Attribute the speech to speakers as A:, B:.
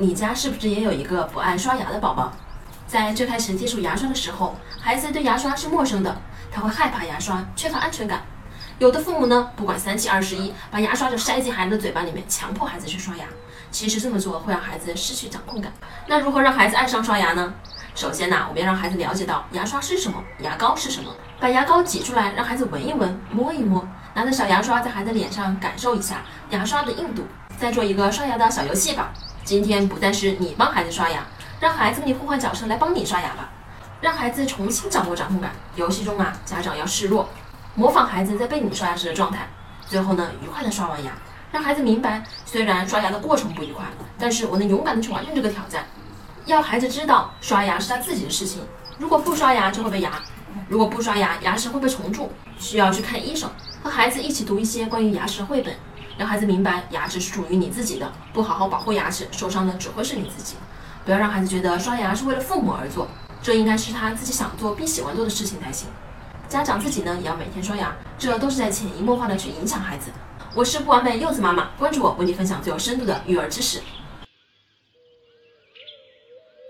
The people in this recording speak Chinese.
A: 你家是不是也有一个不爱刷牙的宝宝？在最开始接触牙刷的时候，孩子对牙刷是陌生的，他会害怕牙刷，缺乏安全感。有的父母呢，不管三七二十一，把牙刷就塞进孩子的嘴巴里面，强迫孩子去刷牙。其实这么做会让孩子失去掌控感。那如何让孩子爱上刷牙呢？首先呢，我们要让孩子了解到牙刷是什么，牙膏是什么。把牙膏挤出来，让孩子闻一闻，摸一摸，拿着小牙刷在孩子脸上感受一下牙刷的硬度。再做一个刷牙的小游戏吧。今天不再是你帮孩子刷牙。让孩子跟你互换角色来帮你刷牙吧，让孩子重新掌握掌控感。游戏中啊，家长要示弱，模仿孩子在被你刷牙时的状态。最后呢，愉快的刷完牙，让孩子明白，虽然刷牙的过程不愉快，但是我能勇敢的去完成这个挑战。要孩子知道，刷牙是他自己的事情。如果不刷牙就会被牙，如果不刷牙，牙齿会被虫蛀，需要去看医生。和孩子一起读一些关于牙齿的绘本，让孩子明白，牙齿是属于你自己的，不好好保护牙齿，受伤的只会是你自己。不要让孩子觉得刷牙是为了父母而做，这应该是他自己想做并喜欢做的事情才行。家长自己呢也要每天刷牙，这都是在潜移默化的去影响孩子。我是不完美柚子妈妈，关注我，为你分享最有深度的育儿知识。